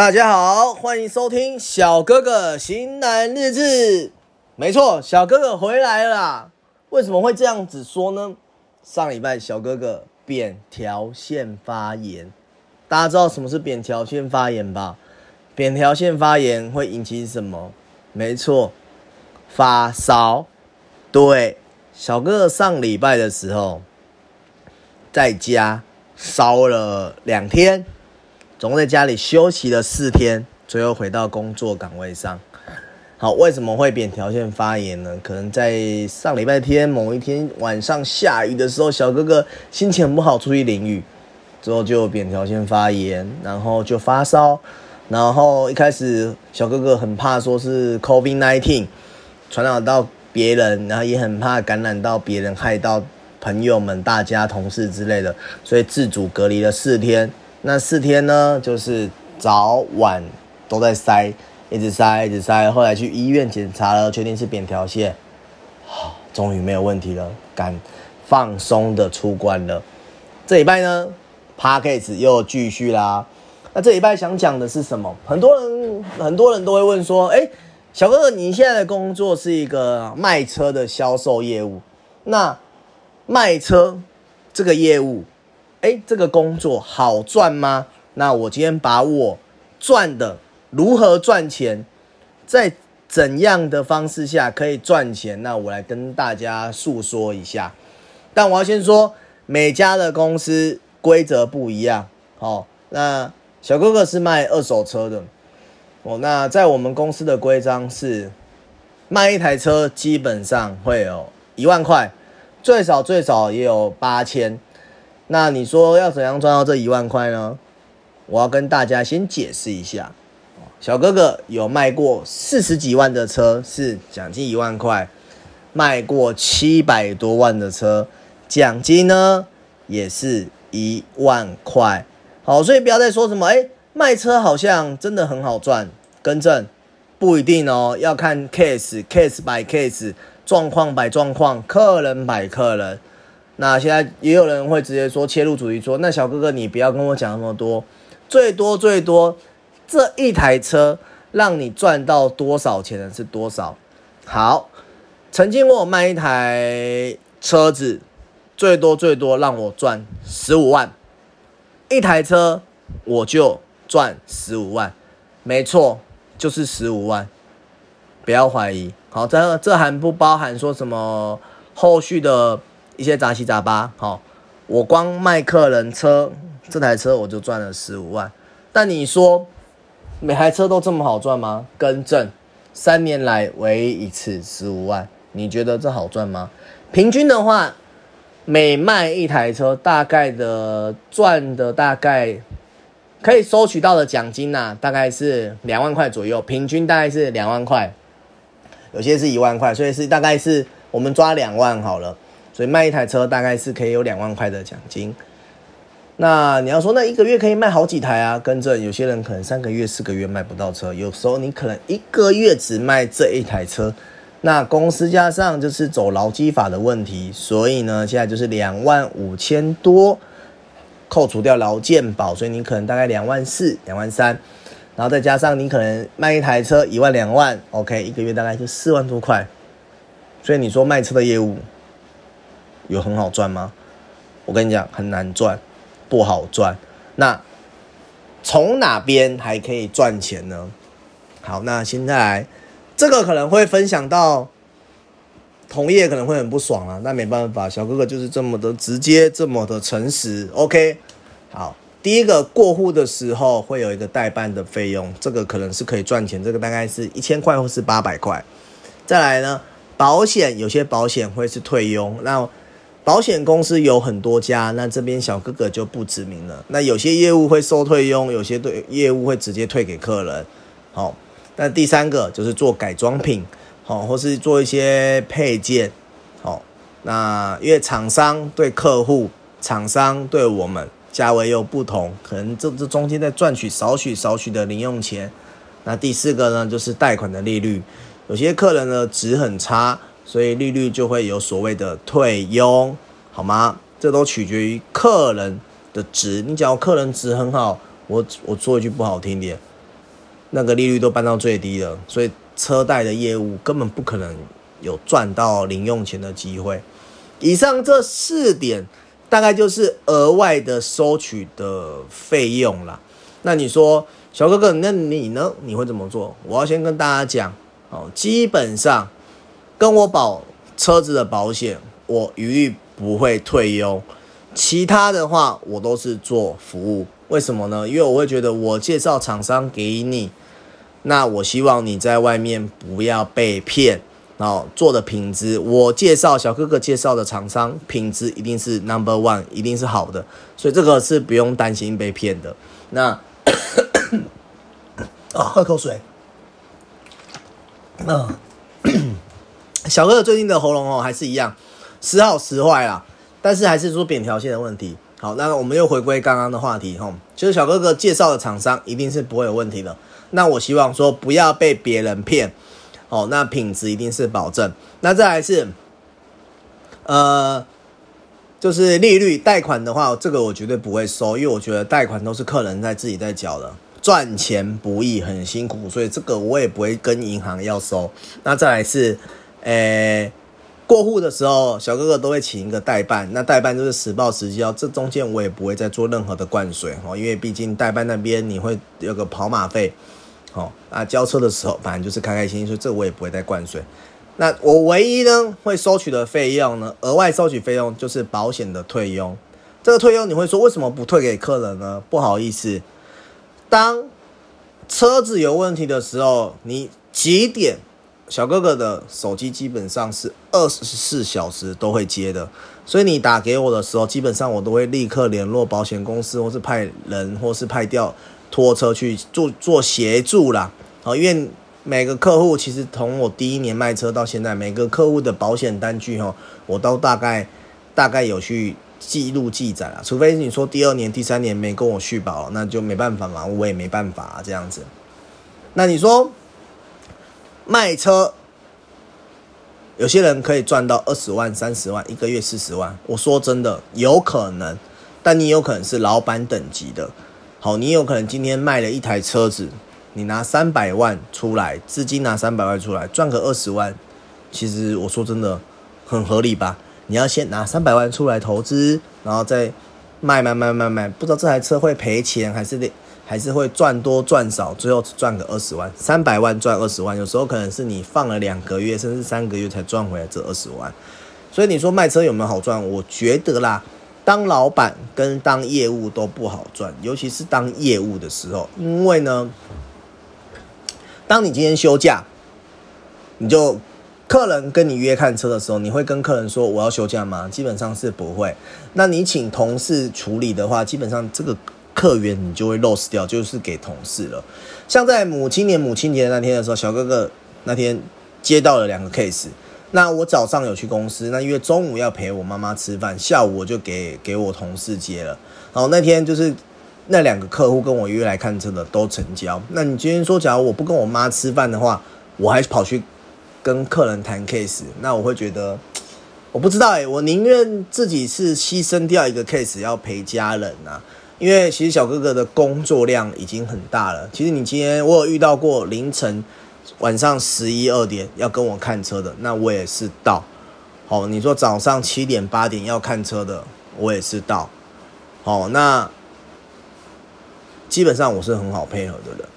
大家好，欢迎收听小哥哥型男日志。没错，小哥哥回来了啦。为什么会这样子说呢？上礼拜小哥哥扁条线发炎，大家知道什么是扁条线发炎吧？扁条线发炎会引起什么？没错，发烧。对，小哥哥上礼拜的时候在家烧了两天。总共在家里休息了四天，最后回到工作岗位上。好，为什么会扁条线发炎呢？可能在上礼拜天某一天晚上下雨的时候，小哥哥心情不好，出去淋雨，之后就扁条线发炎，然后就发烧。然后一开始小哥哥很怕说是 COVID-19 传染到别人，然后也很怕感染到别人，害到朋友们、大家、同事之类的，所以自主隔离了四天。那四天呢，就是早晚都在塞，一直塞，一直塞。后来去医院检查了，确定是扁条线，终于没有问题了，敢放松的出关了。这礼拜呢 p a r k a s 又继续啦。那这礼拜想讲的是什么？很多人很多人都会问说，哎，小哥哥，你现在的工作是一个卖车的销售业务，那卖车这个业务。哎，这个工作好赚吗？那我今天把我赚的如何赚钱，在怎样的方式下可以赚钱？那我来跟大家诉说一下。但我要先说，每家的公司规则不一样。好，那小哥哥是卖二手车的。哦，那在我们公司的规章是，卖一台车基本上会有一万块，最少最少也有八千。那你说要怎样赚到这一万块呢？我要跟大家先解释一下，小哥哥有卖过四十几万的车，是奖金一万块；卖过七百多万的车，奖金呢也是一万块。好，所以不要再说什么，哎，卖车好像真的很好赚。更正，不一定哦，要看 case，case by case，状况摆状况，客人摆客人。那现在也有人会直接说切入主题，说那小哥哥你不要跟我讲那么多，最多最多这一台车让你赚到多少钱的是多少？好，曾经我卖一台车子，最多最多让我赚十五万，一台车我就赚十五万，没错，就是十五万，不要怀疑。好，这这还不包含说什么后续的。一些杂七杂八，好，我光卖客人车这台车我就赚了十五万。但你说每台车都这么好赚吗？更正，三年来唯一一次十五万，你觉得这好赚吗？平均的话，每卖一台车，大概的赚的大概可以收取到的奖金呐，大概是两万块左右，平均大概是两万块，有些是一万块，所以是大概是我们抓两万好了。所以卖一台车大概是可以有两万块的奖金。那你要说那一个月可以卖好几台啊？跟着有些人可能三个月、四个月卖不到车，有时候你可能一个月只卖这一台车。那公司加上就是走劳基法的问题，所以呢现在就是两万五千多，扣除掉劳健保，所以你可能大概两万四、两万三，然后再加上你可能卖一台车一万两万，OK，一个月大概就四万多块。所以你说卖车的业务。有很好赚吗？我跟你讲，很难赚，不好赚。那从哪边还可以赚钱呢？好，那现在，这个可能会分享到同业可能会很不爽啊。那没办法，小哥哥就是这么的直接，这么的诚实。OK，好，第一个过户的时候会有一个代办的费用，这个可能是可以赚钱，这个大概是一千块或是八百块。再来呢，保险有些保险会是退佣，那。保险公司有很多家，那这边小哥哥就不指名了。那有些业务会收退佣，有些对业务会直接退给客人。好，那第三个就是做改装品，好，或是做一些配件。好，那因为厂商对客户，厂商对我们价位又不同，可能这这中间在赚取少许少许的零用钱。那第四个呢，就是贷款的利率，有些客人呢值很差。所以利率就会有所谓的退佣，好吗？这都取决于客人的值。你讲客人值很好，我我说一句不好听点，那个利率都搬到最低了，所以车贷的业务根本不可能有赚到零用钱的机会。以上这四点，大概就是额外的收取的费用啦。那你说，小哥哥，那你呢？你会怎么做？我要先跟大家讲，哦，基本上跟我保车子的保险，我一律不会退佣。其他的话，我都是做服务。为什么呢？因为我会觉得，我介绍厂商给你，那我希望你在外面不要被骗。然后，做的品质，我介绍小哥哥介绍的厂商品质一定是 number one，一定是好的，所以这个是不用担心被骗的。那 啊，喝口水。嗯，小哥哥最近的喉咙哦，还是一样时好时坏啦，但是还是说扁条线的问题。好，那我们又回归刚刚的话题吼，就是小哥哥介绍的厂商一定是不会有问题的。那我希望说不要被别人骗。哦，那品质一定是保证。那再来是，呃，就是利率贷款的话，这个我绝对不会收，因为我觉得贷款都是客人在自己在缴的，赚钱不易，很辛苦，所以这个我也不会跟银行要收。那再来是，诶，过户的时候，小哥哥都会请一个代办，那代办就是实报实交，这中间我也不会再做任何的灌水哦，因为毕竟代办那边你会有个跑马费。哦，那交车的时候，反正就是开开心心，所以这我也不会再灌水。那我唯一呢会收取的费用呢，额外收取费用就是保险的退佣。这个退佣你会说为什么不退给客人呢？不好意思，当车子有问题的时候，你几点小哥哥的手机基本上是二十四小时都会接的，所以你打给我的时候，基本上我都会立刻联络保险公司，或是派人，或是派掉。拖车去做做协助啦，好，因为每个客户其实从我第一年卖车到现在，每个客户的保险单据哈，我都大概大概有去记录记载了。除非你说第二年、第三年没跟我续保，那就没办法嘛，我也没办法这样子。那你说卖车，有些人可以赚到二十万、三十万，一个月四十万。我说真的，有可能，但你有可能是老板等级的。好，你有可能今天卖了一台车子，你拿三百万出来，资金拿三百万出来，赚个二十万，其实我说真的很合理吧？你要先拿三百万出来投资，然后再卖卖卖卖卖，不知道这台车会赔钱还是得还是会赚多赚少，最后赚个二十万，三百万赚二十万，有时候可能是你放了两个月甚至三个月才赚回来这二十万，所以你说卖车有没有好赚？我觉得啦。当老板跟当业务都不好赚，尤其是当业务的时候，因为呢，当你今天休假，你就客人跟你约看车的时候，你会跟客人说我要休假吗？基本上是不会。那你请同事处理的话，基本上这个客源你就会 lose 掉，就是给同事了。像在母亲节母亲节那天的时候，小哥哥那天接到了两个 case。那我早上有去公司，那因为中午要陪我妈妈吃饭，下午我就给给我同事接了。然后那天就是那两个客户跟我约来看车的都成交。那你今天说，假如我不跟我妈吃饭的话，我还跑去跟客人谈 case，那我会觉得我不知道哎，我宁愿自己是牺牲掉一个 case 要陪家人呐，因为其实小哥哥的工作量已经很大了。其实你今天我有遇到过凌晨。晚上十一二点要跟我看车的，那我也是到。好，你说早上七点八点要看车的，我也是到。好，那基本上我是很好配合的人，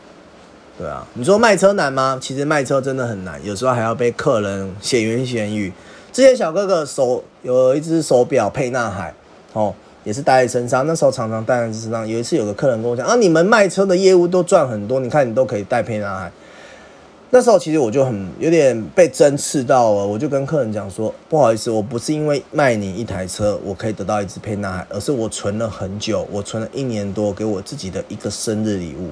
对啊。你说卖车难吗？其实卖车真的很难，有时候还要被客人闲言闲语。之前小哥哥手有一只手表沛纳海，哦，也是戴在身上，那时候常常戴在身上。有一次有个客人跟我讲啊，你们卖车的业务都赚很多，你看你都可以带沛纳海。那时候其实我就很有点被针刺到了，我就跟客人讲说，不好意思，我不是因为卖你一台车，我可以得到一只沛纳海，而是我存了很久，我存了一年多，给我自己的一个生日礼物。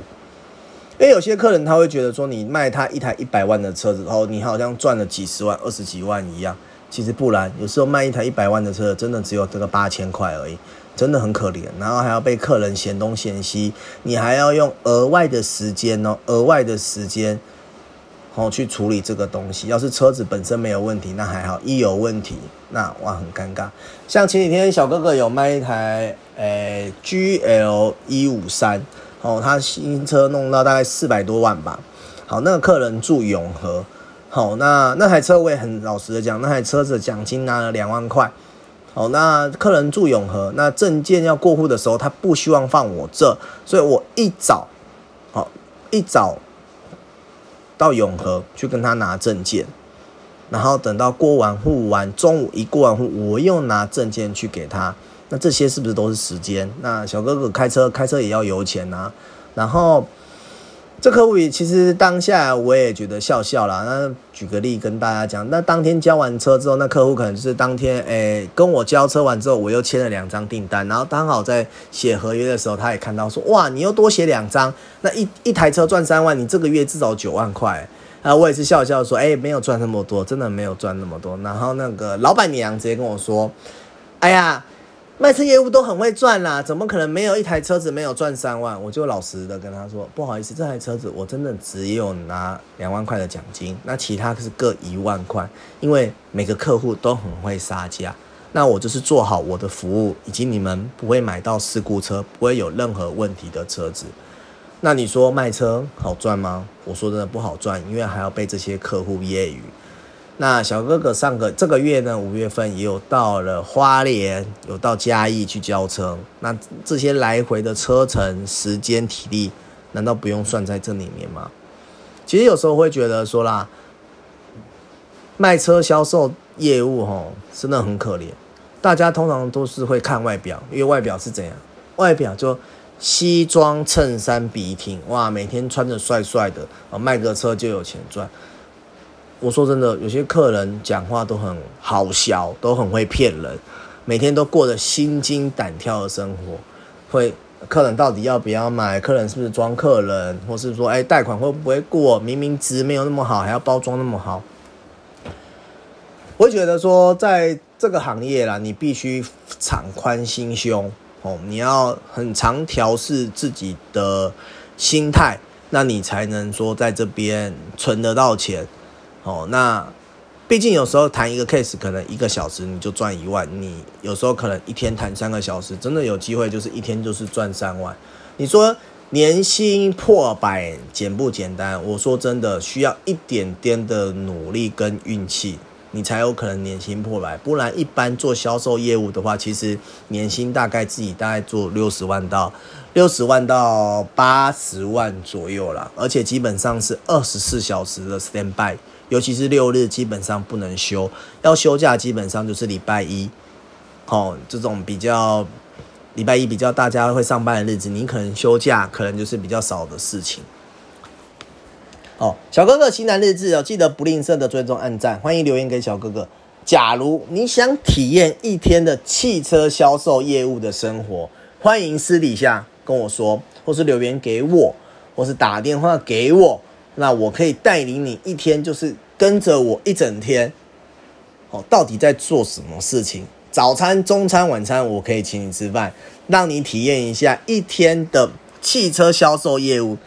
因为有些客人他会觉得说，你卖他一台一百万的车子然后，你好像赚了几十万、二十几万一样，其实不然，有时候卖一台一百万的车，真的只有这个八千块而已，真的很可怜，然后还要被客人嫌东嫌西，你还要用额外的时间哦，额外的时间。好去处理这个东西。要是车子本身没有问题，那还好；一有问题，那哇很尴尬。像前几天小哥哥有卖一台诶 GL 一五三，哦，他新车弄到大概四百多万吧。好，那个客人住永和，好，那那台车我也很老实的讲，那台车子奖金拿了两万块。好，那客人住永和，那证件要过户的时候，他不希望放我这，所以我一早，好一早到永和去跟他拿证件，然后等到过完户完，中午一过完户，我又拿证件去给他。那这些是不是都是时间？那小哥哥开车开车也要油钱呐，然后。这客户也其实当下我也觉得笑笑啦。那举个例跟大家讲，那当天交完车之后，那客户可能就是当天诶跟我交车完之后，我又签了两张订单，然后刚好在写合约的时候，他也看到说哇，你又多写两张，那一一台车赚三万，你这个月至少九万块啊！我也是笑笑说，哎，没有赚那么多，真的没有赚那么多。然后那个老板娘直接跟我说，哎呀。卖车业务都很会赚啦，怎么可能没有一台车子没有赚三万？我就老实的跟他说，不好意思，这台车子我真的只有拿两万块的奖金，那其他是各一万块，因为每个客户都很会杀价，那我就是做好我的服务，以及你们不会买到事故车，不会有任何问题的车子。那你说卖车好赚吗？我说真的不好赚，因为还要被这些客户揶揄。那小哥哥上个这个月呢，五月份也有到了花莲，有到嘉义去交车。那这些来回的车程、时间、体力，难道不用算在这里面吗？其实有时候会觉得说啦，卖车销售业务吼，真的很可怜。大家通常都是会看外表，因为外表是怎样？外表就西装衬衫笔挺，哇，每天穿着帅帅的啊，卖个车就有钱赚。我说真的，有些客人讲话都很好笑，都很会骗人，每天都过着心惊胆跳的生活。会客人到底要不要买？客人是不是装客人？或是说，哎，贷款会不会过？明明值没有那么好，还要包装那么好。我觉得说，在这个行业啦，你必须敞宽心胸哦，你要很常调试自己的心态，那你才能说在这边存得到钱。哦，那毕竟有时候谈一个 case，可能一个小时你就赚一万，你有时候可能一天谈三个小时，真的有机会就是一天就是赚三万。你说年薪破百简不简单？我说真的，需要一点点的努力跟运气，你才有可能年薪破百。不然一般做销售业务的话，其实年薪大概自己大概做六十万到六十万到八十万左右啦，而且基本上是二十四小时的 stand by。尤其是六日基本上不能休，要休假基本上就是礼拜一，哦，这种比较礼拜一比较大家会上班的日子，你可能休假可能就是比较少的事情。哦，小哥哥西南日志哦，记得不吝啬的追踪按赞，欢迎留言给小哥哥。假如你想体验一天的汽车销售业务的生活，欢迎私底下跟我说，或是留言给我，或是打电话给我。那我可以带领你一天，就是跟着我一整天，哦，到底在做什么事情？早餐、中餐、晚餐，我可以请你吃饭，让你体验一下一天的汽车销售业务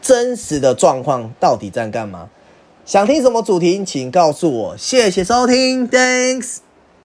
真实的状况到底在干嘛？想听什么主题，请告诉我。谢谢收听，Thanks。